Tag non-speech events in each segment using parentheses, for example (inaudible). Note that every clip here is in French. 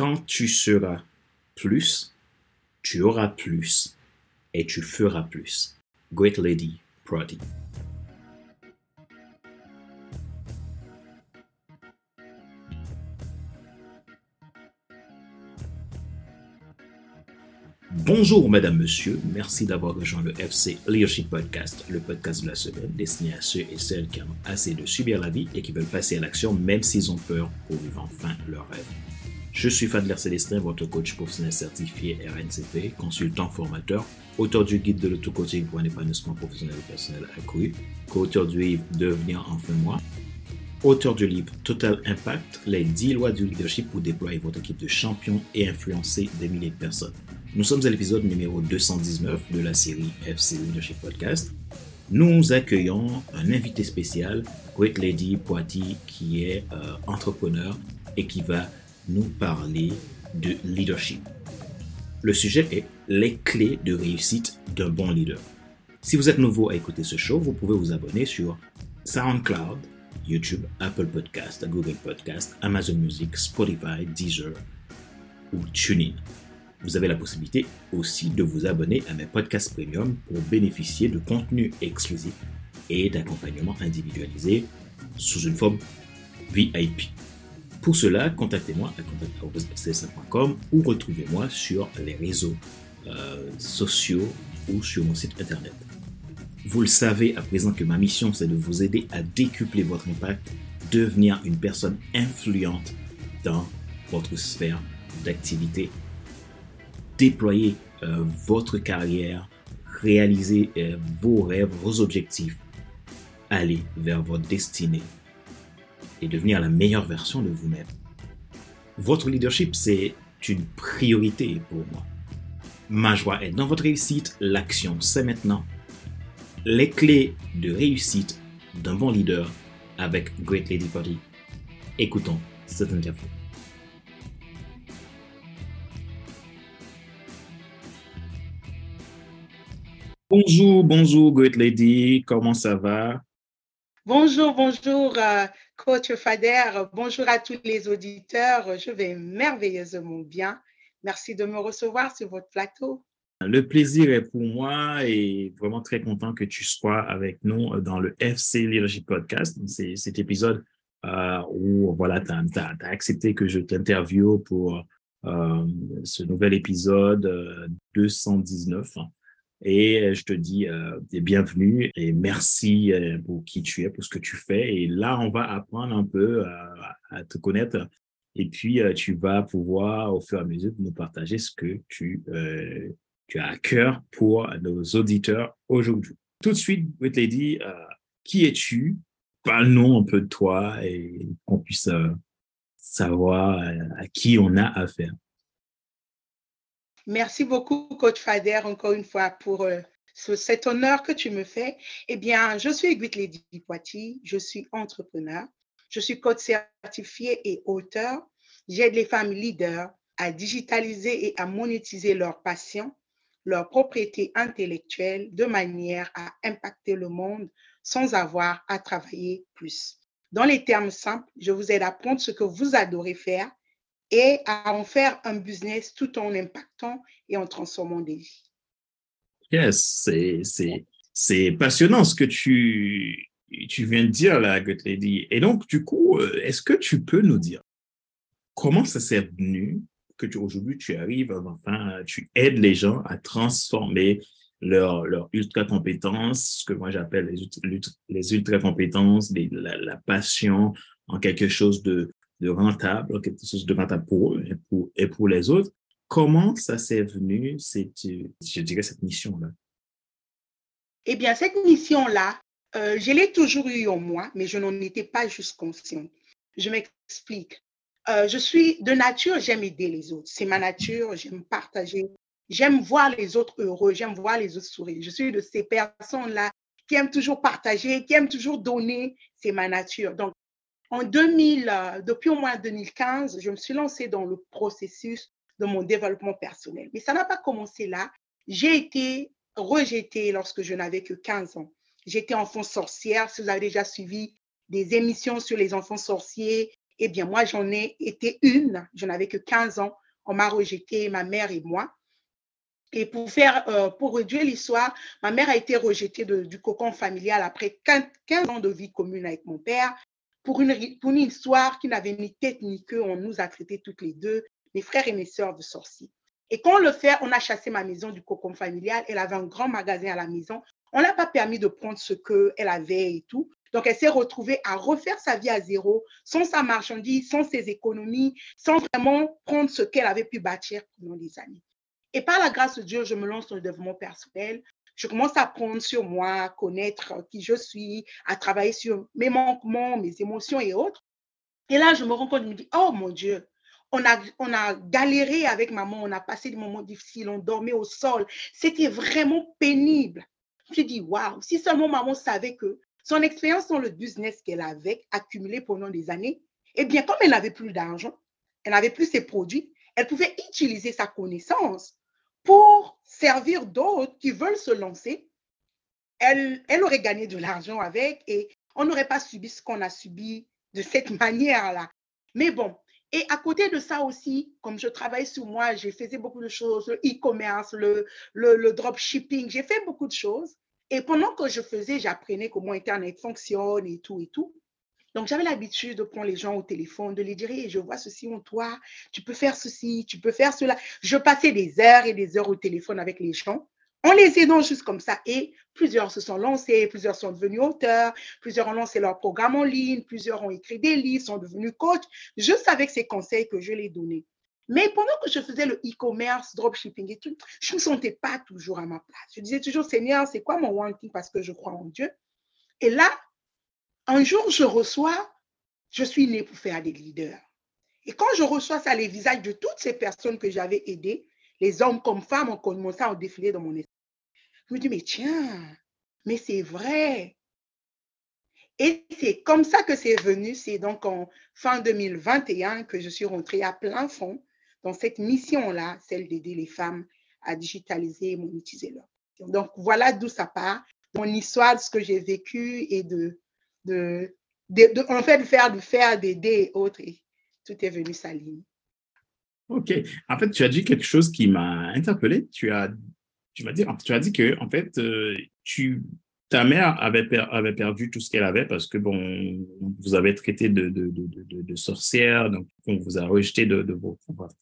Quand tu seras plus, tu auras plus et tu feras plus. Great Lady Prodi. Bonjour Madame, Monsieur, merci d'avoir rejoint le FC Leadership Podcast, le podcast de la semaine destiné à ceux et celles qui ont assez de subir la vie et qui veulent passer à l'action même s'ils ont peur pour vivre enfin leur rêve. Je suis Fadler Célestin, votre coach professionnel certifié RNCP, consultant formateur, auteur du guide de l'auto-coaching pour un épanouissement professionnel et personnel accru, co-auteur du livre Devenir enfin moi, auteur du livre Total Impact, les 10 lois du leadership pour déployer votre équipe de champions et influencer des milliers de personnes. Nous sommes à l'épisode numéro 219 de la série FC Leadership Podcast. Nous accueillons un invité spécial, Great Lady Poiti, qui est euh, entrepreneur et qui va nous parler de leadership. Le sujet est les clés de réussite d'un bon leader. Si vous êtes nouveau à écouter ce show, vous pouvez vous abonner sur SoundCloud, YouTube, Apple Podcast, Google Podcast, Amazon Music, Spotify, Deezer ou TuneIn. Vous avez la possibilité aussi de vous abonner à mes podcasts premium pour bénéficier de contenus exclusifs et d'accompagnement individualisé sous une forme VIP. Pour cela, contactez-moi à contact.com ou retrouvez-moi sur les réseaux euh, sociaux ou sur mon site internet. Vous le savez à présent que ma mission, c'est de vous aider à décupler votre impact, devenir une personne influente dans votre sphère d'activité. Déployer euh, votre carrière, réaliser euh, vos rêves, vos objectifs, aller vers votre destinée et devenir la meilleure version de vous-même. Votre leadership, c'est une priorité pour moi. Ma joie est dans votre réussite, l'action, c'est maintenant. Les clés de réussite d'un bon leader avec Great Lady Party. Écoutons cette interview. Bonjour, bonjour, Great Lady. Comment ça va? Bonjour, bonjour, euh, Coach Fader. Bonjour à tous les auditeurs. Je vais merveilleusement bien. Merci de me recevoir sur votre plateau. Le plaisir est pour moi et vraiment très content que tu sois avec nous dans le FC Leadership Podcast. C'est cet épisode euh, où voilà, tu as, accepté que je t'interviewe pour euh, ce nouvel épisode 219. Et euh, je te dis euh, bienvenue et merci euh, pour qui tu es, pour ce que tu fais. Et là, on va apprendre un peu à, te connaître. Et puis, tu vas pouvoir, au fur et à mesure, nous partager ce que tu, as à cœur pour nos auditeurs aujourd'hui. Tout de suite, Whit Lady, qui es-tu? Parle-nous un peu de toi et qu'on puisse savoir à qui on a affaire. Merci beaucoup, Coach Fader, encore une fois, pour euh, cet honneur que tu me fais. Eh bien, je suis Guit Lady je suis entrepreneur, je suis coach certifié et auteur. J'aide les femmes leaders à digitaliser et à monétiser leur passion, leur propriété intellectuelle de manière à impacter le monde sans avoir à travailler plus. Dans les termes simples, je vous aide à apprendre ce que vous adorez faire et à en faire un business tout en impactant et en transformant des vies. Yes, c'est passionnant ce que tu, tu viens de dire là, Lady. Et donc, du coup, euh, est-ce que tu peux nous dire comment ça s'est venu que aujourd'hui tu arrives, enfin, tu aides les gens à transformer leur, leur ultra compétence, ce que moi j'appelle les, ultra compétences, la, passion en quelque chose de, de rentable, quelque chose de rentable pour eux et pour, les autres. Comment ça s'est venu, je dirais, cette mission-là? Eh bien, cette mission-là, euh, je l'ai toujours eue en moi, mais je n'en étais pas juste consciente. Je m'explique. Euh, je suis de nature, j'aime aider les autres. C'est ma nature, j'aime partager. J'aime voir les autres heureux, j'aime voir les autres sourire. Je suis de ces personnes-là qui aiment toujours partager, qui aiment toujours donner. C'est ma nature. Donc, en 2000, euh, depuis au moins 2015, je me suis lancée dans le processus de mon développement personnel. Mais ça n'a pas commencé là. J'ai été rejetée lorsque je n'avais que 15 ans. J'étais enfant sorcière. Si vous avez déjà suivi des émissions sur les enfants sorciers Eh bien, moi, j'en ai été une. Je n'avais que 15 ans. On m'a rejeté, ma mère et moi. Et pour faire, euh, pour réduire l'histoire, ma mère a été rejetée du cocon familial après 15 ans de vie commune avec mon père pour une, pour une histoire qui n'avait ni tête ni queue. On nous a traités toutes les deux, mes frères et mes sœurs, de sorciers. Et quand on le fait, on a chassé ma maison du cocon familial. Elle avait un grand magasin à la maison. On n'a pas permis de prendre ce qu'elle avait et tout. Donc, elle s'est retrouvée à refaire sa vie à zéro, sans sa marchandise, sans ses économies, sans vraiment prendre ce qu'elle avait pu bâtir pendant des années. Et par la grâce de Dieu, je me lance dans le développement personnel. Je commence à prendre sur moi, à connaître qui je suis, à travailler sur mes manquements, mes émotions et autres. Et là, je me rends compte, je me dis, oh mon Dieu, on a, on galéré avec maman, on a passé des moments difficiles, on dormait au sol. C'était vraiment pénible. Je me dis, waouh, si seulement maman savait que son expérience dans le business qu'elle avait accumulé pendant des années, eh bien, comme elle n'avait plus d'argent, elle n'avait plus ses produits, elle pouvait utiliser sa connaissance pour servir d'autres qui veulent se lancer. Elle, elle aurait gagné de l'argent avec et on n'aurait pas subi ce qu'on a subi de cette (laughs) manière-là. Mais bon, et à côté de ça aussi, comme je travaille sur moi, j'ai fait beaucoup de choses, le e-commerce, le, le, le dropshipping, j'ai fait beaucoup de choses. Et pendant que je faisais, j'apprenais comment Internet fonctionne et tout et tout. Donc, j'avais l'habitude de prendre les gens au téléphone, de les dire, je vois ceci en toi, tu peux faire ceci, tu peux faire cela. Je passais des heures et des heures au téléphone avec les gens en les aidant juste comme ça. Et plusieurs se sont lancés, plusieurs sont devenus auteurs, plusieurs ont lancé leur programme en ligne, plusieurs ont écrit des livres, sont devenus coachs, juste avec ces conseils que je les donnais. Mais pendant que je faisais le e-commerce, dropshipping et tout, je ne me sentais pas toujours à ma place. Je disais toujours, Seigneur, c'est quoi mon one thing parce que je crois en Dieu? Et là, un jour, je reçois, je suis née pour faire des leaders. Et quand je reçois ça, les visages de toutes ces personnes que j'avais aidées, les hommes comme femmes ont commencé à défiler dans mon esprit. Je me dis, mais tiens, mais c'est vrai. Et c'est comme ça que c'est venu. C'est donc en fin 2021 que je suis rentrée à plein fond dans cette mission-là, celle d'aider les femmes à digitaliser et monétiser leur. Donc voilà d'où ça part, mon histoire, ce que j'ai vécu et de, de, en fait, de faire, de faire, d'aider et autres. Et tout est venu s'aligner. OK. En fait, tu as dit quelque chose qui m'a interpellé. Tu as, tu m'as dit, tu as dit que, en fait, euh, tu, ta mère avait, avait perdu tout ce qu'elle avait parce que, bon, vous avez traité de, sorcière, donc on vous a rejeté de,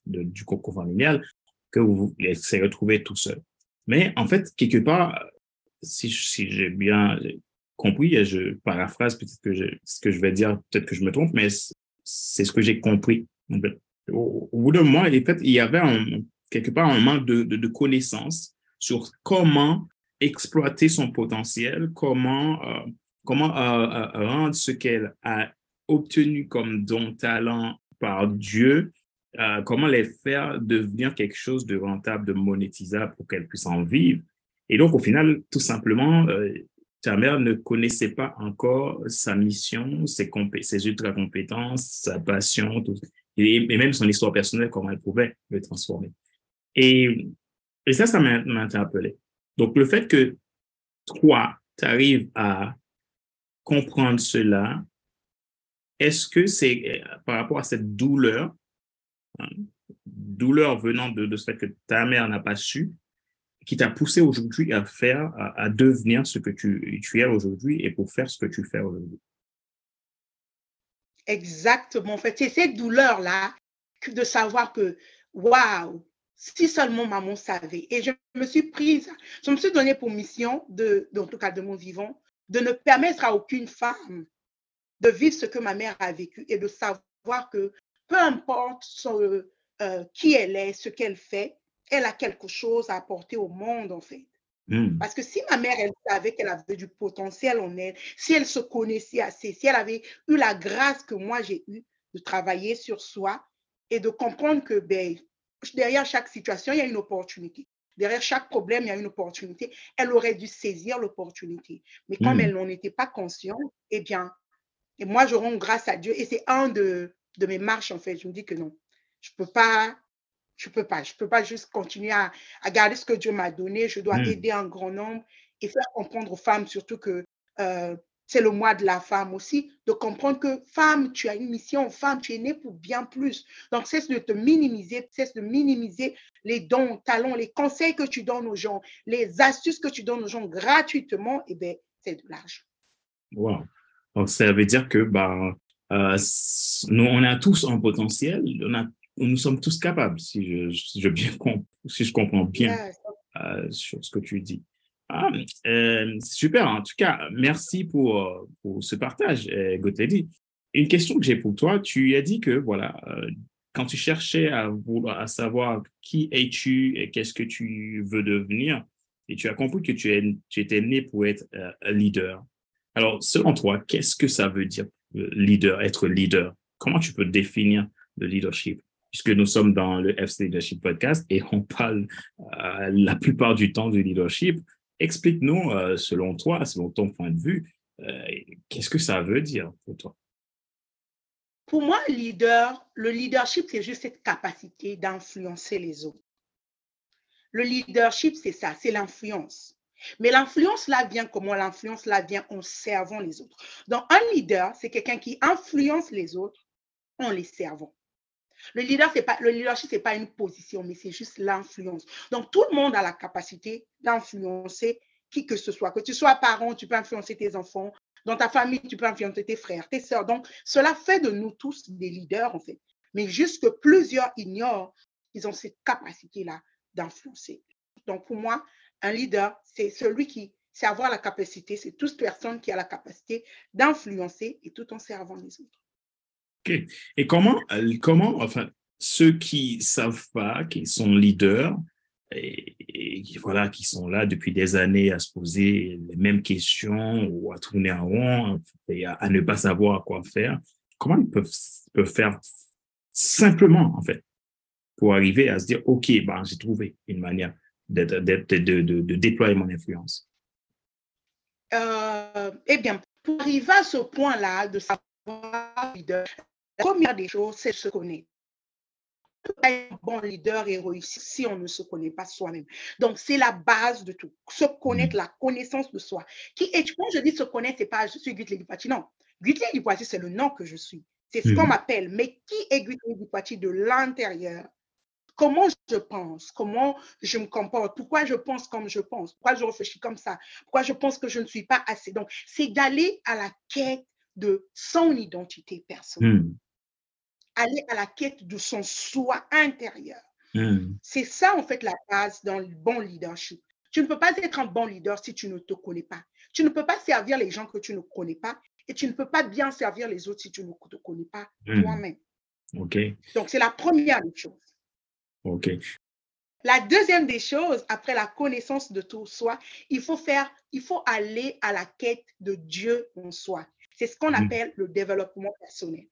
du cocon familial, que vous, elle s'est retrouvée tout seul. Mais, en fait, quelque part, si, si j'ai bien compris, et je paraphrase peut-être que ce que je vais dire, peut-être que je me trompe, mais c'est ce que j'ai compris. Au, bout d'un moment, en fait, il y avait quelque part un manque de, de, connaissances sur comment exploiter son potentiel, comment, euh, comment euh, euh, rendre ce qu'elle a obtenu comme don, talent par Dieu, comment les faire devenir quelque chose de rentable, de monétisable pour qu'elle puisse en vivre. Et donc, au final, tout simplement, ta mère ne connaissait pas encore sa mission, ses, ultra-compétences, sa passion, et, même son histoire personnelle, comment elle pouvait le transformer. Et, et ça, ça m'a interpellé. Donc, le fait que toi, tu arrives à comprendre cela, est-ce que c'est euh, par rapport à cette douleur, hein, douleur venant de, de, ce fait que ta mère n'a pas su, qui t'a poussé aujourd'hui à faire, à, devenir ce que tu, es aujourd'hui et pour faire ce que tu fais aujourd'hui? Exactement. En fait, c'est cette douleur-là de savoir que, waouh, si seulement maman savait. Et je me suis prise, je me suis donnée pour mission, de, en tout cas de mon vivant, de ne permettre à aucune femme de vivre ce que ma mère a vécu et de savoir que peu importe euh, qui elle est, ce qu'elle fait, elle a quelque chose à apporter au monde, en fait. Hmm. Parce que si ma mère, elle savait qu'elle avait du potentiel en elle, si elle se connaissait assez, si elle avait eu la grâce que moi j'ai eue de travailler sur soi et de comprendre que ben, derrière chaque situation, il y a une opportunité. Derrière chaque problème, il y a une opportunité. Elle aurait dû saisir l'opportunité. Mais comme hmm. elle n'en était pas consciente, eh bien, et moi, je rends grâce à Dieu. Et c'est un de, de mes marches, en fait. Je me dis que non, je ne peux pas je ne peux pas. Je peux pas juste continuer à, garder ce que Dieu m'a donné. Je dois hmm. aider un grand nombre et faire comprendre aux femmes surtout que euh, c'est le mois de la femme aussi, de comprendre que femme, tu as une mission, femme, tu es née pour bien plus. Donc, cesse de te minimiser, cesse de minimiser les dons, talents, les conseils que tu donnes aux gens, les astuces que tu donnes aux gens gratuitement, et eh bien, c'est de l'argent. Wow. Donc, ça veut dire que euh, nous, on a tous un potentiel, on a, nous sommes tous capables, si je, je, bien, si je comprends bien euh, sur ce que tu dis. Ah, euh, super. En tout cas, merci pour, pour ce partage, euh, Une question que j'ai pour toi, tu as dit que, voilà, euh, quand tu cherchais à, à savoir qui es-tu et qu'est-ce que tu veux devenir, et tu as compris que tu, es, tu étais né pour être euh, leader. Alors, selon toi, qu'est-ce que ça veut dire leader, être leader? Comment tu peux définir le leadership? Puisque nous sommes dans le FC Leadership Podcast et on parle la plupart du temps du leadership. Explique-nous, euh, selon toi, selon ton point de vue, euh, qu'est-ce que ça veut dire pour toi? Pour moi, leader, le leadership, c'est juste cette capacité d'influencer les autres. Le leadership, c'est ça, c'est l'influence. Mais l'influence là vient comment? L'influence là vient en servant les autres. Donc, un leader, c'est quelqu'un qui influence les autres en les servant. Le, leader, leadership, ce n'est pas une position, mais c'est juste l'influence. Donc, tout le monde a la capacité d'influencer qui que ce soit. Que tu sois parent, tu peux influencer tes enfants. Dans ta famille, tu peux influencer tes frères, tes sœurs. Donc, cela fait de nous tous des leaders, en fait. Mais juste que plusieurs ignorent qu'ils ont cette capacité-là d'influencer. Donc, pour moi, un leader, c'est celui qui, c'est avoir la capacité, c'est toute personne qui a la capacité d'influencer et tout en servant les autres. Et comment, euh, comment, enfin, ceux qui savent pas, qui sont leaders, et, voilà, qui sont là depuis des années à se poser les mêmes questions ou à tourner en rond et à, ne pas savoir quoi faire, comment ils peuvent, peuvent faire simplement, en fait, pour arriver à se dire, OK, ben, j'ai trouvé une manière de, de, de, de, déployer mon influence? Euh, eh bien, pour arriver à ce point-là de savoir leader, la première des choses, c'est se connaître. Un bon leader et réussir si on ne se connaît pas soi-même. Donc, c'est la base de tout. Se connaître, mm. la connaissance de soi. Qui est, quand je dis se connaître, c'est pas je suis Gutley Dupati. Non. Gutley Dupati, c'est le nom que je suis. C'est ce qu'on mm. m'appelle. Mais qui est Gutley Dupati de l'intérieur? Comment je pense, comment je me comporte, pourquoi je pense comme je pense, pourquoi je réfléchis comme ça, pourquoi je pense que je ne suis pas assez? Donc, c'est d'aller à la quête de son identité personnelle. Mm aller à la quête de son soi intérieur. Hmm. C'est ça, en fait, la base dans le bon leadership. Tu ne peux pas être un bon leader si tu ne te connais pas. Tu ne peux pas servir les gens que tu ne connais pas et tu ne peux pas bien servir les autres si tu ne te connais pas hmm. toi-même. OK. Donc, c'est la première des choses. OK. La deuxième des choses, après la connaissance de tout soi, il faut faire, il faut aller à la quête de Dieu en soi. C'est ce qu'on hmm. appelle le développement personnel.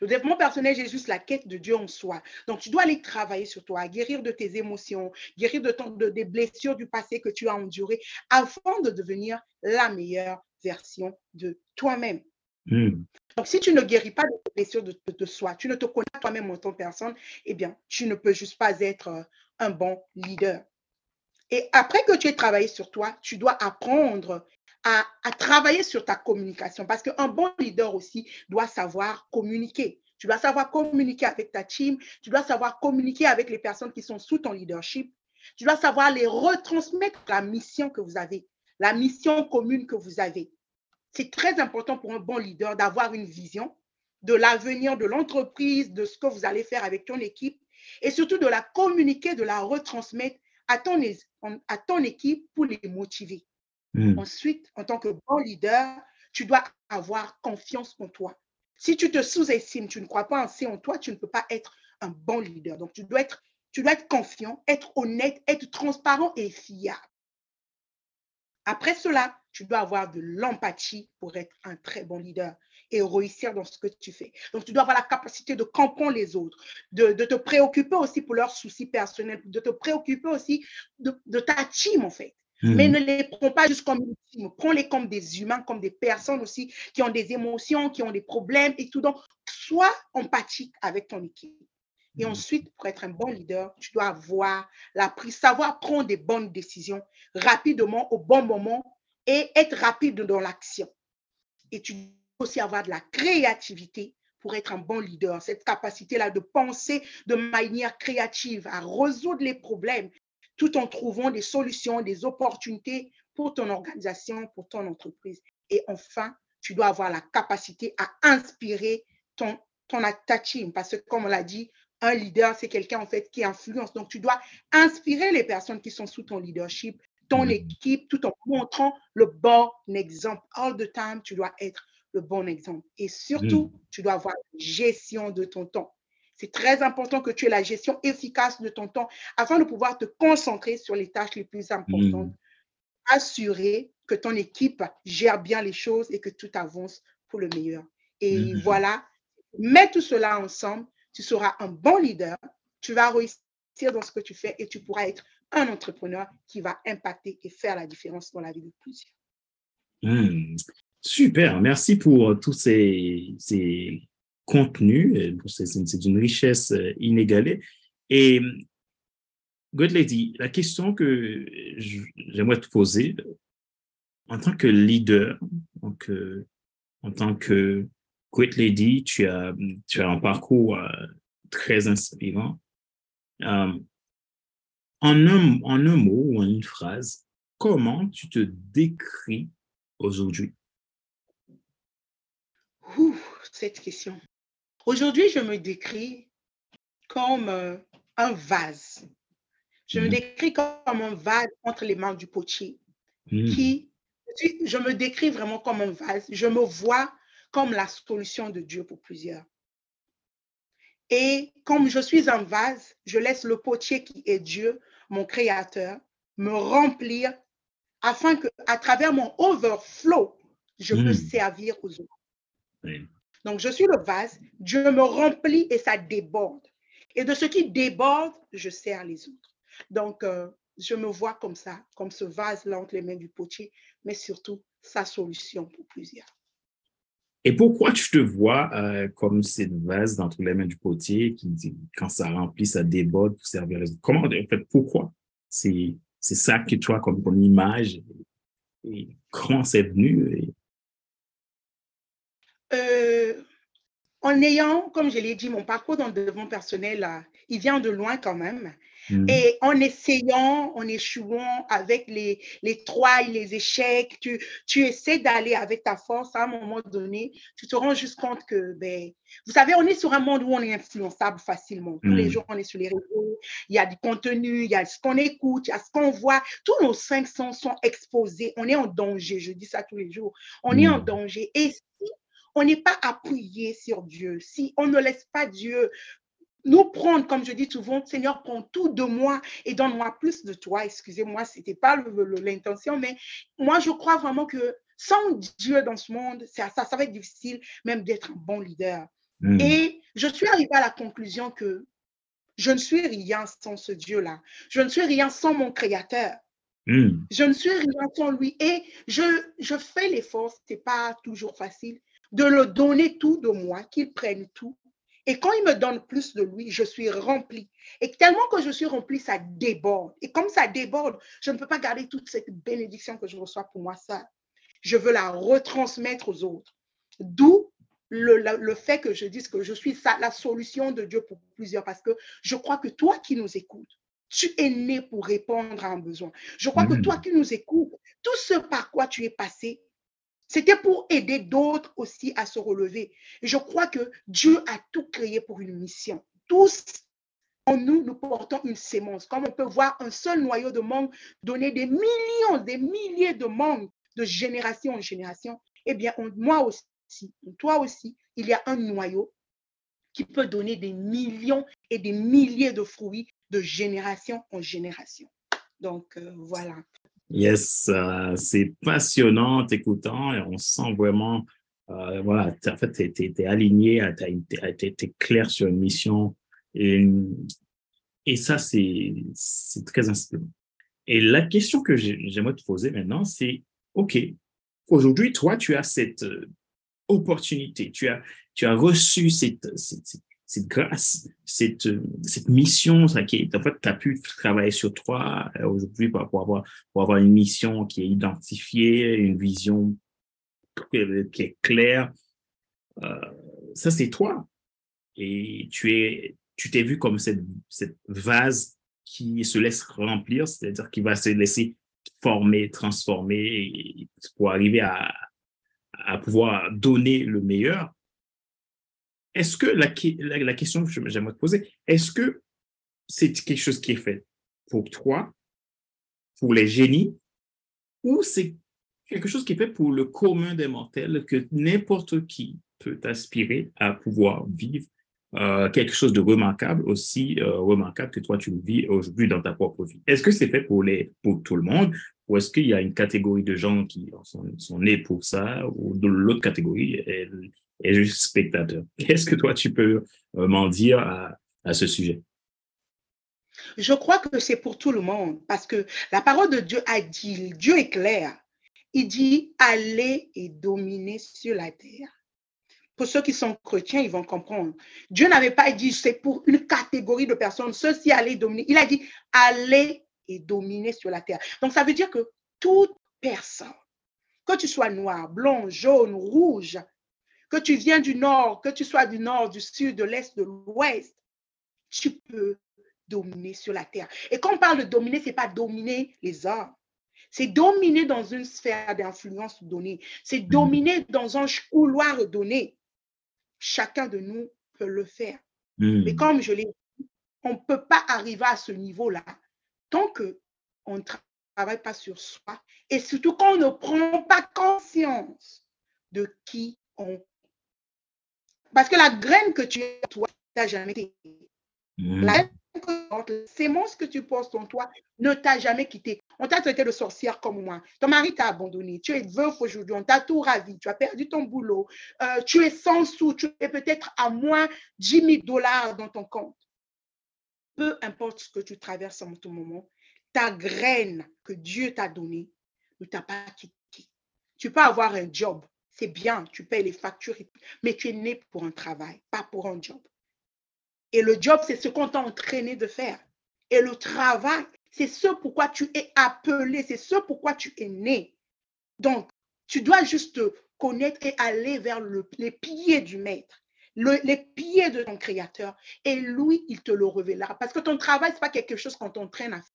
Le développement personnel, c'est juste la quête de Dieu en soi. Donc, tu dois aller travailler sur toi, guérir de tes émotions, guérir de, ton, de des blessures du passé que tu as endurées, afin de devenir la meilleure version de toi-même. Hmm. Donc, si tu ne guéris pas de tes blessures de, de, soi, tu ne te connais pas toi-même en tant que personne, eh bien, tu ne peux juste pas être euh, un bon leader. Et après que tu aies travaillé sur toi, tu dois apprendre à, travailler sur ta communication parce qu'un bon leader aussi doit savoir communiquer. Tu dois savoir communiquer avec ta team, tu dois savoir communiquer avec les personnes qui sont sous ton leadership, tu dois savoir les retransmettre la mission que vous avez, la mission commune que vous avez. C'est très important pour un bon leader d'avoir une vision de l'avenir de l'entreprise, de ce que vous allez faire avec ton équipe et surtout de la communiquer, de la retransmettre à ton, à ton équipe pour les motiver. Hmm. Ensuite, en tant que bon leader, tu dois avoir confiance en toi. Si tu te sous-estimes, tu ne crois pas assez en toi, tu ne peux pas être un bon leader. Donc, tu dois être, confiant, être honnête, être transparent et fiable. Après cela, tu dois avoir de l'empathie pour être un très bon leader et réussir dans ce que tu fais. Donc, tu dois avoir la capacité de comprendre les autres, de, te préoccuper aussi pour leurs soucis personnels, de te préoccuper aussi de, de ta team, en fait. Mais hmm. ne les prends pas juste comme une team, prends-les comme des humains, comme des personnes aussi qui ont des émotions, qui ont des problèmes et tout. Donc, sois empathique avec ton équipe. Et hmm. ensuite, pour être un bon leader, tu dois avoir la prise, savoir prendre des bonnes décisions rapidement, au bon moment et être rapide dans l'action. et tu dois aussi avoir de la créativité pour être un bon leader. Cette capacité-là de penser de manière créative, à résoudre les problèmes, tout en trouvant des solutions, des opportunités pour ton organisation, pour ton entreprise. Et enfin, tu dois avoir la capacité à inspirer ton, ton ta team. Parce que, comme on l'a dit, un leader, c'est quelqu'un en fait qui influence. Donc, tu dois inspirer les personnes qui sont sous ton leadership, ton mm. équipe, tout en montrant le bon exemple. All the time, tu dois être le bon exemple. Et surtout, mm. tu dois avoir gestion de ton temps. C'est très important que tu aies la gestion efficace de ton temps afin de pouvoir te concentrer sur les tâches les plus importantes. Mm. Assurer que ton équipe gère bien les choses et que tout avance pour le meilleur. Et voilà, mets tout cela ensemble tu seras un bon leader, tu vas réussir dans ce que tu fais et tu pourras être un entrepreneur qui va impacter et faire la différence dans la vie de plusieurs. Hmm. super, merci pour tous ces, ces contenus. C'est d'une richesse euh, inégalée. Et Good Lady, la question que j'aimerais te poser, en tant que leader, donc, en tant que Great Lady, tu as, tu as un parcours euh, très inspirant. Euh, en, un, en un mot ou en une phrase, comment tu te décris aujourd'hui? Cette question. Aujourd'hui, je me décris comme euh, un vase. Je me mmh. décris comme un vase entre les mains du potier. Mmh. Qui, je me décris vraiment comme un vase. Je me vois comme la solution de Dieu pour plusieurs. Et comme je suis un vase, je laisse le potier qui est Dieu, mon créateur, me remplir afin que à travers mon overflow, je peux hmm. servir aux autres. Donc, je suis le vase, Dieu me remplit et ça déborde. Et de ce qui déborde, je sers les autres. Donc, euh, je me vois comme ça, comme ce vase-là entre les mains du potier, mais surtout sa solution pour plusieurs. Et pourquoi tu te vois euh, comme cette vase dans les mains du potier qui quand ça remplit, ça déborde pour servir les autres? Comment, en fait, pourquoi? C'est, ça que tu as comme, comme image et comment c'est venu? Euh, en ayant, comme je l'ai dit, mon parcours dans le développement personnel, il vient de loin quand même. Mm. Et en essayant, en échouant avec les, les les échecs, tu, tu essaies d'aller avec ta force. À un moment donné, tu te rends juste compte que, ben, vous savez, on est sur un monde où on est influençable facilement. Tous les mm. jours, on est sur les réseaux, il y a du contenu, il y a ce qu'on écoute, il y a ce qu'on voit. Tous nos cinq sens sont exposés. On est en danger. Je dis ça tous les jours. On est en mm. danger. Et si on n'est pas appuyé sur Dieu, si on ne laisse pas Dieu nous prendre, comme je dis souvent, Seigneur, prends tout de moi et donne-moi plus de toi. Excusez-moi, ce n'était pas l'intention, mais moi, je crois vraiment que sans Dieu dans ce monde, ça, ça, ça va être difficile même d'être un bon leader. Hmm. Et je suis arrivée à la conclusion que je ne suis rien sans ce Dieu-là. Je ne suis rien sans mon Créateur. Hmm. Je ne suis rien sans lui. Et je, je fais l'effort, ce n'est pas toujours facile, de le donner tout de moi, qu'il prenne tout et quand il me donne plus de lui, je suis rempli. Et tellement que je suis rempli, ça déborde. Et comme ça déborde, je ne peux pas garder toute cette bénédiction que je reçois pour moi ça. Je veux la retransmettre aux autres. D'où le, fait que je dise que je suis ça, la solution de Dieu pour plusieurs, parce que je crois que toi qui nous écoutes, tu es né pour répondre à un besoin. Je crois que toi qui nous écoutes, tout ce par quoi tu es passé, c'était pour aider d'autres aussi à se relever. Je crois que Dieu a tout créé pour une mission. Tous en nous, nous portons une sémence. Comme on peut voir un seul noyau de mangue donner des millions, des milliers de mangues de génération en génération, eh bien, moi aussi, toi aussi, il y a un noyau qui peut donner des millions et des milliers de fruits de génération en génération. Donc, euh, voilà. Yes, euh, c'est passionnant t'écoutant et on sent vraiment, euh, voilà, en fait, tu es, aligné, tu es, clair sur une mission et, et ça, c'est très inspirant. Et la question que j'aimerais te poser maintenant, c'est, OK, aujourd'hui, toi, tu as cette euh, opportunité, tu as, tu as reçu cette grâce, cette, cette mission, ça qui en fait, tu as pu travailler sur toi euh, aujourd'hui pour, avoir, pour avoir une mission qui est identifiée, une vision qui est clair. Euh, ça, c'est toi. Et tu es, tu t'es vu comme cette, cette vase qui se laisse remplir, c'est-à-dire qui va se laisser former, transformer pour arriver à, à pouvoir donner le meilleur. Est-ce que la, la, question que j'aimerais te poser, est-ce que c'est quelque chose qui est fait pour toi, pour les génies, ou c'est quelque chose qui est fait pour le commun des mortels, que n'importe qui peut aspirer à pouvoir vivre euh, quelque chose de remarquable, aussi euh, remarquable que toi tu vis aujourd'hui dans ta propre vie? Est-ce que c'est fait pour, les, pour tout le monde ou est-ce qu'il y a une catégorie de gens qui sont, nés pour ça ou l'autre catégorie est, est, juste spectateur Qu'est-ce (laughs) que toi tu peux euh, m'en dire à, à ce sujet? Je crois que c'est pour tout le monde parce que la parole de Dieu a dit, Dieu est clair. Il dit, allez et dominez sur la terre pour ceux qui sont chrétiens, ils vont comprendre. Dieu n'avait pas dit c'est pour une catégorie de personnes, ceux-ci allaient dominer. Il a dit allez et dominer sur la terre. Donc ça veut dire que toute personne, que tu sois noir, blond, jaune, rouge, que tu viens du nord, que tu sois du nord, du sud, de l'est, de l'ouest, tu peux dominer sur la terre. Et quand on parle de dominer, ce n'est pas dominer les hommes. C'est dominer dans une sphère d'influence donnée. C'est mm. dominer dans un couloir donné. Chacun de nous peut le faire. Mais hmm. comme je l'ai dit, on ne peut pas arriver à ce niveau-là tant qu'on ne travaille pas sur soi et surtout qu'on ne prend pas conscience de qui on est. Parce que la graine que tu es, toi, tu n'as jamais été. La sémence que tu portes en toi ne t'a jamais quitté. On t'a traité de sorcière comme moi. Ton mari t'a abandonné. Tu es veuf aujourd'hui. On t'a tout ravi. Tu as perdu ton boulot. Euh, tu es sans sous. Tu es peut-être à moins 10 000 dollars dans ton compte. Peu importe ce que tu traverses en ce moment, ta graine que Dieu t'a donnée ne t'a pas quitté. Tu peux avoir un job. C'est bien. Tu payes les factures. Mais tu es né pour un travail, pas pour un job. Et le job, c'est ce qu'on t'a entraîné de faire. Et le travail, c'est ce pourquoi tu es appelé, c'est ce pourquoi tu es né. Donc, tu dois juste connaître et aller vers les pieds du maître, les pieds de ton créateur. Et lui, il te le révélera. Parce que ton travail, ce n'est pas quelque chose qu'on t'entraîne à faire.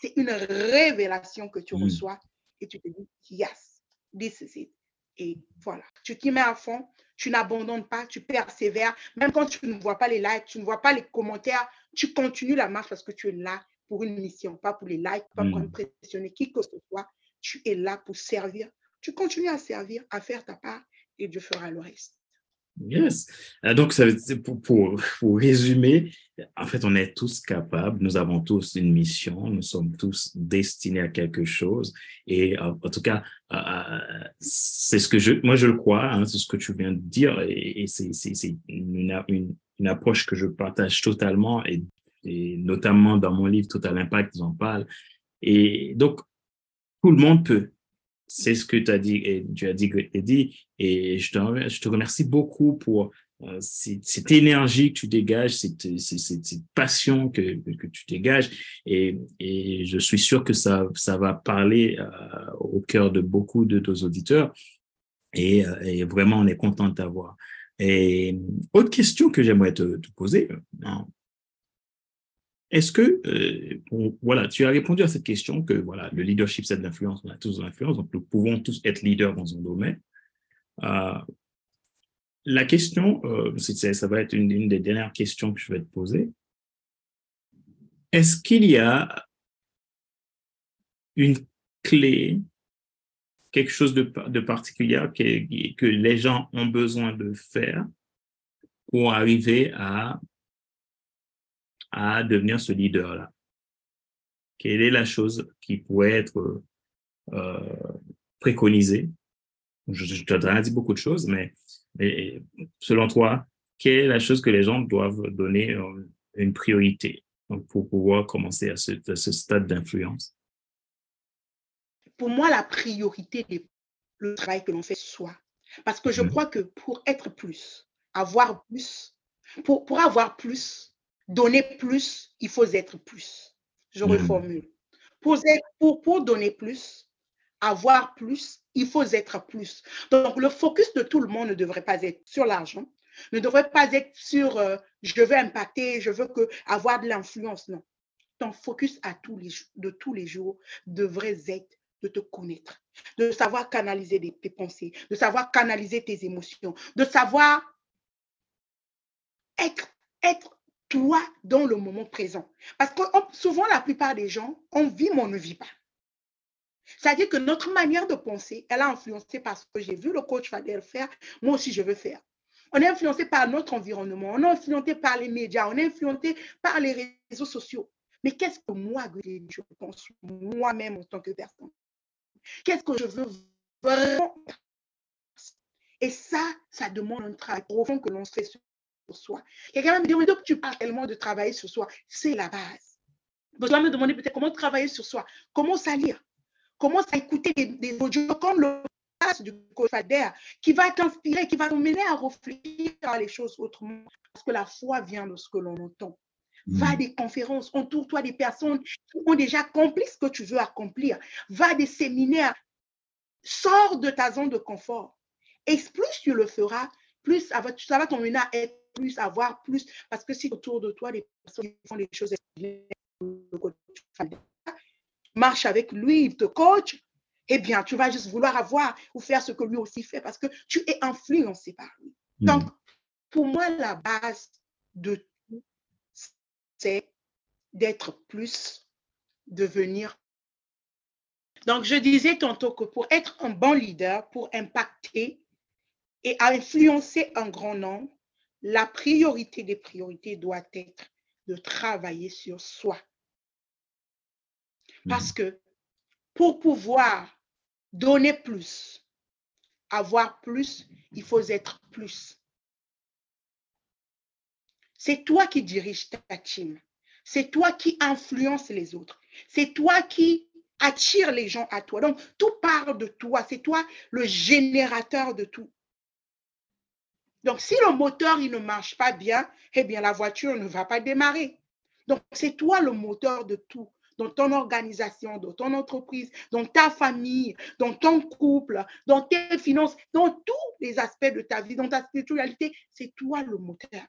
C'est une révélation que tu mm. reçois et tu te dis, yes, this is it. Et voilà, tu t'y mets à fond, tu n'abandonnes pas, tu persévères. Même quand tu ne vois pas les likes, tu ne vois pas les commentaires, tu continues la marche parce que tu es là pour une mission, pas pour les likes, pas pour hmm. impressionner qui que ce soit. Tu es là pour servir. Tu continues à servir, à faire ta part et Dieu fera le reste. Yes. Euh, donc, ça, pour, pour, pour, résumer, en fait, on est tous capables, nous avons tous une mission, nous sommes tous destinés à quelque chose. Et euh, en tout cas, euh, c'est ce que je, moi, je le crois, hein, c'est ce que tu viens de dire, et, c'est une, une, une, approche que je partage totalement, et, et notamment dans mon livre Total Impact, j'en parle. Et donc, tout le monde peut, c'est ce que tu as dit, et tu as dit, Eddie, et je te, je te remercie beaucoup pour euh, cette, énergie que tu dégages, cette, cette, passion que, que, tu dégages, et, et, je suis sûr que ça, ça va parler euh, au cœur de beaucoup de nos auditeurs, et, euh, et vraiment, on est content de t'avoir. Et autre question que j'aimerais te, te, poser, hein, est-ce que, euh, voilà, tu as répondu à cette question que voilà, le leadership, c'est de l'influence, on a tous de l'influence, donc nous pouvons tous être leaders dans un domaine. Euh, la question, euh, ça va être une, des dernières questions que je vais te poser. Est-ce qu'il y a une clé, quelque chose de, particulier que les gens ont besoin de faire pour arriver à à devenir ce leader-là Quelle est la chose qui pourrait être euh, préconisée? Je, je t'ai dit beaucoup de choses, mais, mais, selon toi, quelle est la chose que les gens doivent donner euh, une priorité pour pouvoir commencer à ce, à ce stade d'influence? Pour moi, la priorité est le travail que l'on fait soi. Parce que je mmh. crois que pour être plus, avoir plus, pour, pour avoir plus, donner plus, il faut être plus. Je hmm. reformule. Pour, pour, pour donner plus, avoir plus, il faut être plus. Donc, le focus de tout le monde ne devrait pas être sur l'argent, ne devrait pas être sur euh, je veux impacter, je veux que, avoir de l'influence. Non. Ton focus à tous les, de tous les jours devrait être de te connaître, de savoir canaliser tes pensées, de savoir canaliser tes émotions, de savoir être, être toi dans le moment présent. Parce que souvent, la plupart des gens, on vit, mais on ne vit pas. C'est-à-dire que notre manière de penser, elle a influencé par ce que j'ai vu le coach Fadel faire, moi aussi je veux faire. On est influencé par notre environnement, on est influencé par les médias, on est influencé par les réseaux sociaux. Mais qu'est-ce que moi, je pense moi-même en tant que personne? Qu'est-ce que je veux vraiment? Et ça, ça demande un travail profond que l'on fait sur soi. Quelqu'un va me dire, mais donc tu parles tellement de travailler sur soi. C'est la base. Vous allez me demander peut-être comment travailler sur soi. Comment à lire. Commence à écouter des, audios? Comme le du Fader qui va t'inspirer, qui va t'emmener à réfléchir à les choses autrement. Parce que la foi vient de ce que l'on entend. Va à mm. des conférences, entoure-toi des personnes qui ont déjà accompli ce que tu veux accomplir. Va à des séminaires, sors de ta zone de confort. Et plus tu le feras, plus ça ça va t'emmener à être plus, à voir plus. Parce que si autour de toi, des personnes qui font les choses, marche avec lui, il te coach, eh bien, tu vas juste vouloir avoir ou faire ce que lui aussi fait parce que tu es influencé par lui. Hmm. Donc, pour moi, la base de tout, c'est d'être plus, devenir. Donc, je disais tantôt que pour être un bon leader, pour impacter et influencer un grand nombre, la priorité des priorités doit être de travailler sur soi. Parce mmh. que pour pouvoir donner plus, avoir plus, il faut être plus. C'est toi qui diriges ta team. C'est toi qui influence les autres. C'est toi qui attire les gens à toi. Donc, tout part de toi. C'est toi le générateur de tout. Donc, si le moteur ne marche pas bien, eh bien, la voiture ne va pas démarrer. Donc, c'est toi le moteur de tout dans ton organisation, dans ton entreprise, dans ta famille, dans ton couple, dans tes finances, dans tous les aspects de ta vie, dans ta spiritualité, c'est toi le moteur.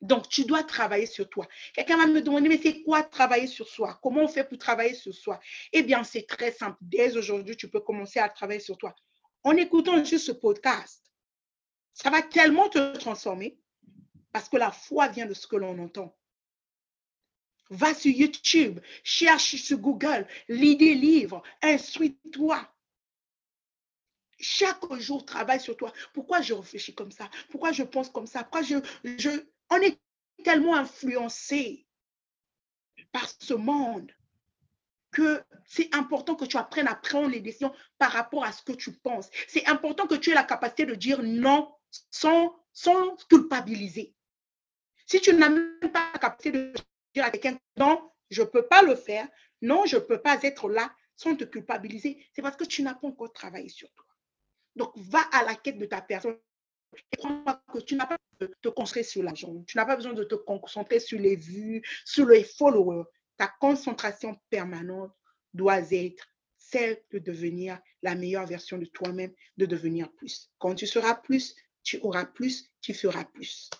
Donc, tu dois travailler sur toi. Quelqu'un va me demander, mais c'est quoi travailler sur soi? Comment on fait pour travailler sur soi? Eh bien, c'est très simple. Dès aujourd'hui, tu peux commencer à travailler sur toi. En écoutant juste ce podcast, ça va tellement te transformer parce que la foi vient de ce que l'on entend. Va sur YouTube, cherche sur Google, lis des livres, instruis-toi. Chaque jour, travaille sur toi. Pourquoi je réfléchis comme ça? Pourquoi je pense comme ça? Pourquoi je. On est tellement influencé par ce monde que c'est important que tu apprennes à prendre les décisions par rapport à ce que tu penses. C'est important que tu aies la capacité de dire non sans, sans culpabiliser. Si tu n'as même pas la capacité de à quelqu'un, non, je ne peux pas le faire, non, je ne peux pas être là sans te culpabiliser, c'est parce que tu n'as pas encore travaillé sur toi. Donc, va à la quête de ta personne. Et crois que tu n'as pas besoin de te concentrer sur l'argent, tu n'as pas besoin de te concentrer sur les vues, sur les followers. Ta concentration permanente doit être celle de devenir la meilleure version de toi-même, de devenir plus. Quand tu seras plus, tu auras plus, tu feras plus.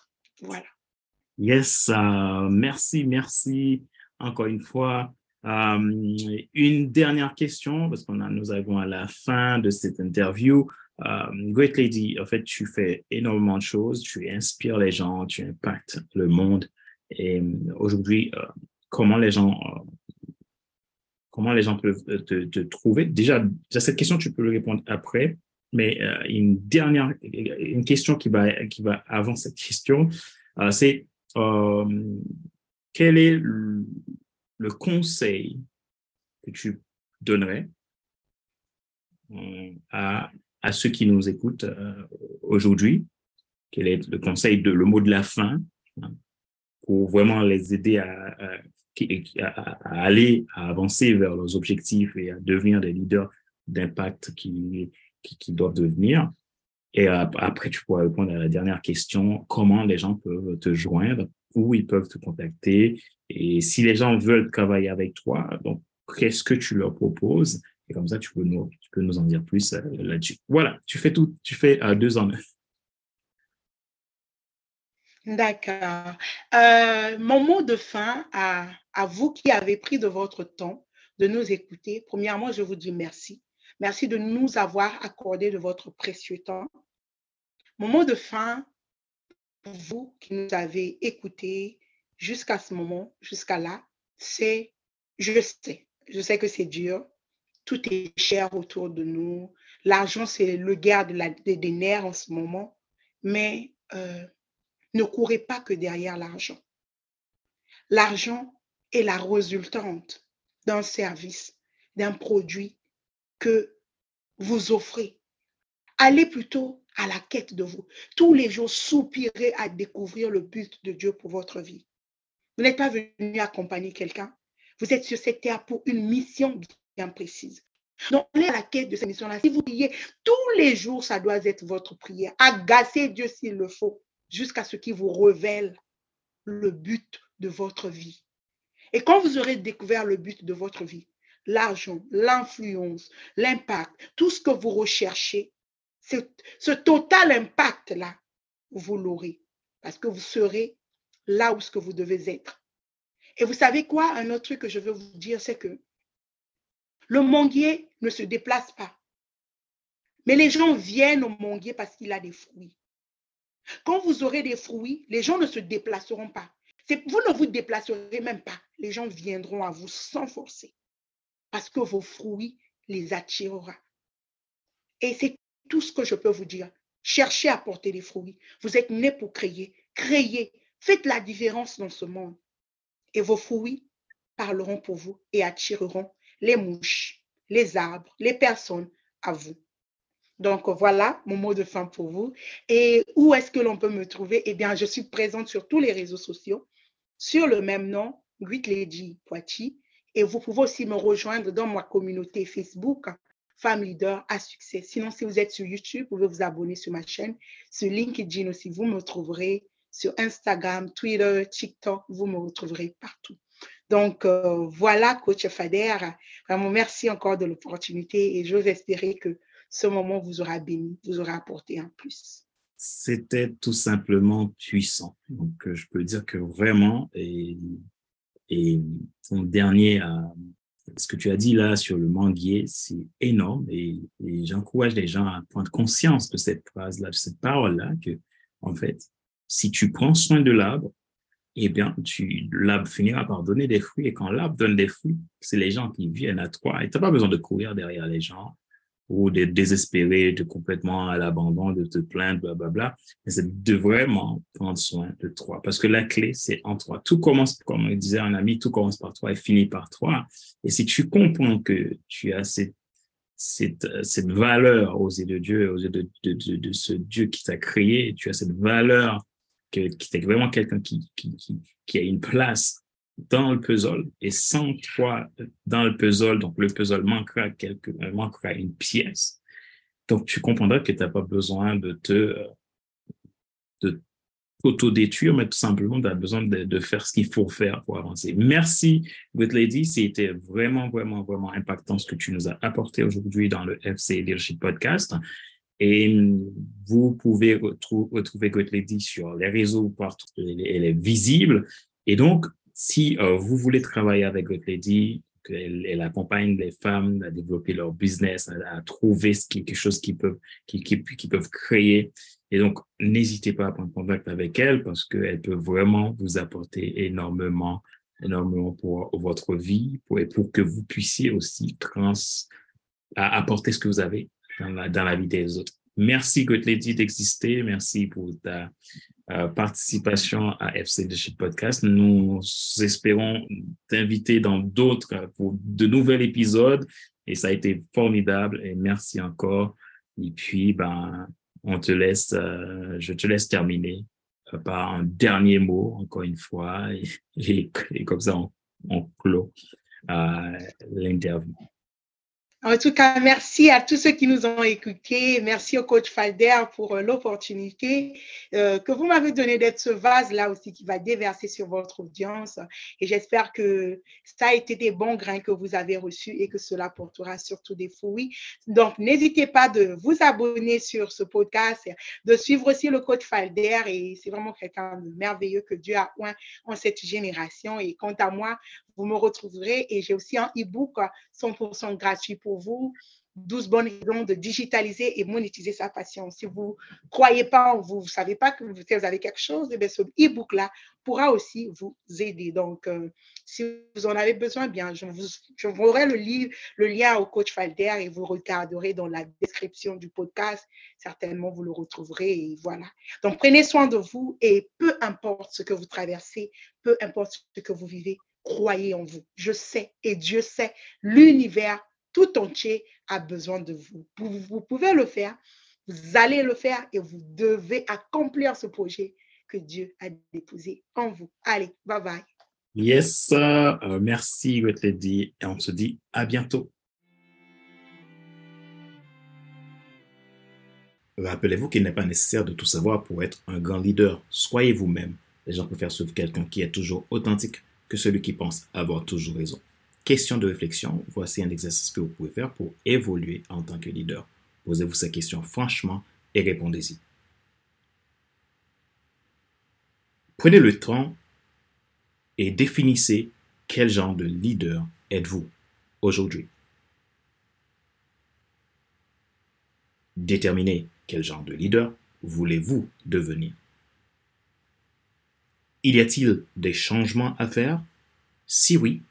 Voilà. Yes, uh, merci, merci encore une fois. Um, une dernière question, parce qu'on nous arrivons à la fin de cette interview. Um, Great Lady, en fait, tu fais énormément de choses, tu inspires les gens, tu impactes le monde. Et aujourd'hui, comment les gens comment les gens peuvent te, trouver? Déjà, à cette question, tu peux le répondre après, mais uh, une dernière une question qui va qui va avant cette question, c'est euh, quel est le, conseil que tu donnerais euh, à, à, ceux qui nous écoutent euh, aujourd'hui? Quel est le conseil, de, le mot de la fin hein, pour vraiment les aider à, à, aller, à avancer vers leurs objectifs et à devenir des leaders d'impact qui, qui, doivent devenir. Et après, tu pourras répondre à la dernière question, comment les gens peuvent te joindre, où ils peuvent te contacter? Et si les gens veulent travailler avec toi, donc, qu'est-ce que tu leur proposes? Et comme ça, tu peux nous, en dire plus euh, là-dessus. Voilà, tu fais tout, tu fais euh, deux en un. D'accord. Euh, mon mot de fin à vous qui avez pris de votre temps de nous écouter. Premièrement, je vous dis merci. Merci de nous avoir accordé de votre précieux temps. Mon mot de fin pour vous qui nous avez écoutés jusqu'à ce moment, jusqu'à là, c'est je sais, je sais que c'est dur. Tout est cher autour de nous. L'argent, c'est le guerre de des, nerfs en ce moment. Mais euh, ne courez pas que derrière l'argent. L'argent est la résultante d'un service, d'un produit que vous offrez. Allez plutôt à la quête de vous. Tous les jours, soupirez à découvrir le but de Dieu pour votre vie. Vous n'êtes pas venu accompagner quelqu'un. Vous êtes sur cette terre pour une mission bien précise. Donc, allez à la quête de cette mission-là. Si vous priez tous les jours, ça doit être votre prière. Agacez Dieu s'il le faut, jusqu'à ce qu'il vous révèle le but de votre vie. Et quand vous aurez découvert le but de votre vie, l'argent, l'influence, l'impact, tout ce que vous recherchez, ce total impact-là, vous l'aurez parce que vous serez là où ce que vous devez être. Et vous savez quoi? Un autre truc que je veux vous dire, c'est que le manguier ne se déplace pas. Mais les gens viennent au manguier parce qu'il a des fruits. Quand vous aurez des fruits, les gens ne se déplaceront pas. Vous ne vous déplacerez même pas. Les gens viendront à vous sans forcer parce que vos fruits les attirera. Et c'est tout ce que je peux vous dire. Cherchez à porter des fruits. Vous êtes nés pour créer. Créez. Faites la différence dans ce monde. Et vos fruits parleront pour vous et attireront les mouches, les arbres, les personnes à vous. Donc voilà mon mot de fin pour vous. Et où est-ce que l'on peut me trouver? Eh bien, je suis présente sur tous les réseaux sociaux, sur le même nom, Greek Lady Poitiers. Et vous pouvez aussi me rejoindre dans ma communauté Facebook, Femme Leader à succès. Sinon, si vous êtes sur YouTube, vous pouvez vous abonner sur ma chaîne. Sur LinkedIn aussi, vous me trouverez. Sur Instagram, Twitter, TikTok, vous me retrouverez partout. Donc, euh, voilà, coach Fader. Vraiment, merci encore de l'opportunité et j'ose espérer que ce moment vous aura béni, vous aura apporté un plus. C'était tout simplement puissant. Donc, euh, je peux dire que vraiment, et, et ton dernier, euh, ce que tu as dit là sur le manguier, c'est énorme et, j'encourage les gens à prendre conscience de cette phrase-là, de cette parole-là, que, en fait, si tu prends soin de l'arbre, eh bien, tu, l'arbre finira par donner des fruits. Et quand l'arbre donne des fruits, c'est les gens qui viennent à toi. Et tu n'as pas besoin de courir derrière les gens ou de désespérer, de complètement à l'abandon, de te plaindre, blablabla. Bla, bla. Mais c'est de vraiment prendre soin de toi. Parce que la clé, c'est en toi. Tout commence, comme disait un ami, tout commence par toi et finit par toi. Et si tu comprends que tu as cette, cette, cette valeur aux yeux de Dieu, aux yeux de, de, de, ce Dieu qui t'a créé, tu as cette valeur que, qui est vraiment quelqu'un qui, qui, qui a une place dans le puzzle et sans toi dans le puzzle, donc le puzzle manquera quelque, manquera une pièce. Donc tu comprendras que tu n'as pas besoin de te de t'auto-détruire, mais tout simplement, tu as besoin de, de faire ce qu'il faut faire pour avancer. Merci, Good Lady. C'était vraiment, vraiment, vraiment impactant ce que tu nous as apporté aujourd'hui dans le FC Leadership Podcast. Et vous pouvez retrouver Good Lady sur les réseaux partout. Elle est visible. Et donc, si euh, vous voulez travailler avec Good Lady, qu'elle elle accompagne les femmes à développer leur business, à, trouver quelque chose qu'ils peuvent, créer. Et donc, n'hésitez pas à prendre contact avec elle parce qu'elle peut vraiment vous apporter énormément, énormément pour votre vie et pour que vous puissiez aussi trans, apporter ce que vous avez dans la, vie des autres. Merci, Lady, d'exister. Merci pour ta participation à FC Leadership Podcast. Nous espérons t'inviter dans d'autres pour de nouveaux épisodes et ça a été formidable et merci encore. Et puis, ben, on te laisse, euh, je te laisse terminer euh, par un dernier mot, encore une fois, et, comme ça, on, on clôt l'interview. En tout cas, merci à tous ceux qui nous ont écoutés. Merci au coach Falder pour euh, l'opportunité euh, que vous m'avez donnée d'être ce vase-là aussi qui va déverser sur votre audience. Et j'espère que ça a été des bons grains que vous avez reçus et que cela portera surtout des fruits. Donc, n'hésitez pas de vous abonner sur ce podcast, de suivre aussi le coach Falder. Et c'est vraiment quelqu'un de merveilleux que Dieu a oint en cette génération. Et quant à moi, vous me retrouverez et j'ai aussi un e-book 100% gratuit pour vous. 12 bonnes raisons de digitaliser et monétiser sa passion. Si vous ne croyez pas en vous, vous ne savez pas que vous avez quelque chose, eh ce e-book-là pourra aussi vous aider. Donc, euh, si vous en avez besoin, bien, je vous, je le, lien au coach Falder et vous regarderez dans la description du podcast. Certainement, vous le retrouverez et voilà. Donc, prenez soin de vous et peu importe ce que vous traversez, peu importe ce que vous vivez, croyez en vous. Je sais et Dieu sait, l'univers tout entier a besoin de vous. Vous, pouvez le faire, vous allez le faire et vous devez accomplir ce projet que Dieu a déposé en vous. Allez, bye bye. Yes, uh, merci dit et on se dit à bientôt. Rappelez-vous qu'il n'est pas nécessaire de tout savoir pour être un grand leader. Soyez vous-même. Les gens préfèrent suivre quelqu'un qui est toujours authentique que celui qui pense avoir toujours raison. Question de réflexion, voici un exercice que vous pouvez faire pour évoluer en tant que leader. Posez-vous ces questions franchement et répondez-y. Prenez le temps et définissez quel genre de leader êtes-vous aujourd'hui. Déterminez quel genre de leader voulez-vous devenir. Y a-t-il des changements à faire? Si oui,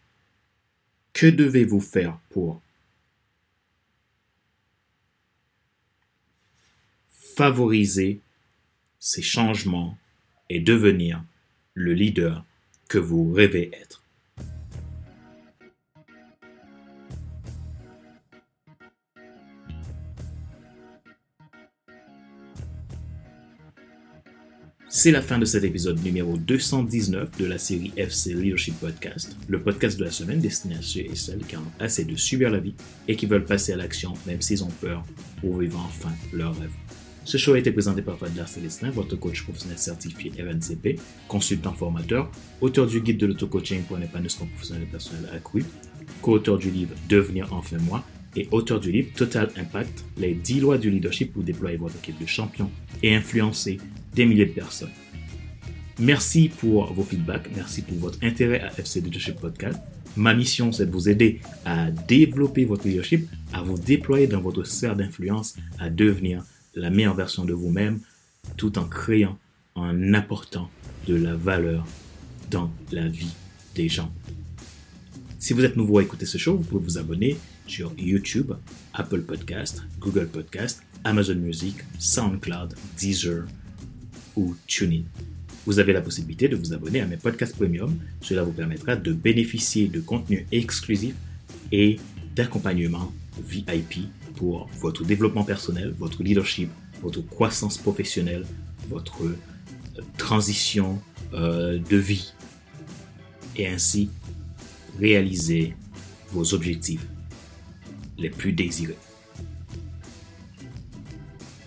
que devez-vous faire pour favoriser ces changements et devenir le leader que vous rêvez être? C'est la fin de cet épisode numéro 219 de la série FC Leadership Podcast, le podcast de la semaine destiné à ceux et celles qui ont assez de subir la vie et qui veulent passer à l'action même s'ils ont peur pour vivre enfin leur rêve. Ce show a été présenté par Fadler Célestin, votre coach professionnel certifié RNCP, consultant formateur, auteur du guide de l'auto-coaching pour un épanouissement professionnel et personnel accru, co-auteur du livre Devenir enfin moi et auteur du livre Total Impact, les 10 lois du leadership pour déployer votre équipe de champions et influencer des milliers de personnes. Merci pour vos feedbacks, merci pour votre intérêt à FC Leadership Podcast. Ma mission, c'est de vous aider à développer votre leadership, à vous déployer dans votre sphère d'influence, à devenir la meilleure version de vous-même, tout en créant, en apportant de la valeur dans la vie des gens. Si vous êtes nouveau à écouter ce show, vous pouvez vous abonner sur YouTube, Apple Podcast, Google Podcast, Amazon Music, SoundCloud, Deezer ou TuneIn. Vous avez la possibilité de vous abonner à mes podcasts premium. Cela vous permettra de bénéficier de contenus exclusifs et d'accompagnement VIP pour votre développement personnel, votre leadership, votre croissance professionnelle, votre euh, transition euh, de vie et ainsi réaliser vos objectifs les plus désirés.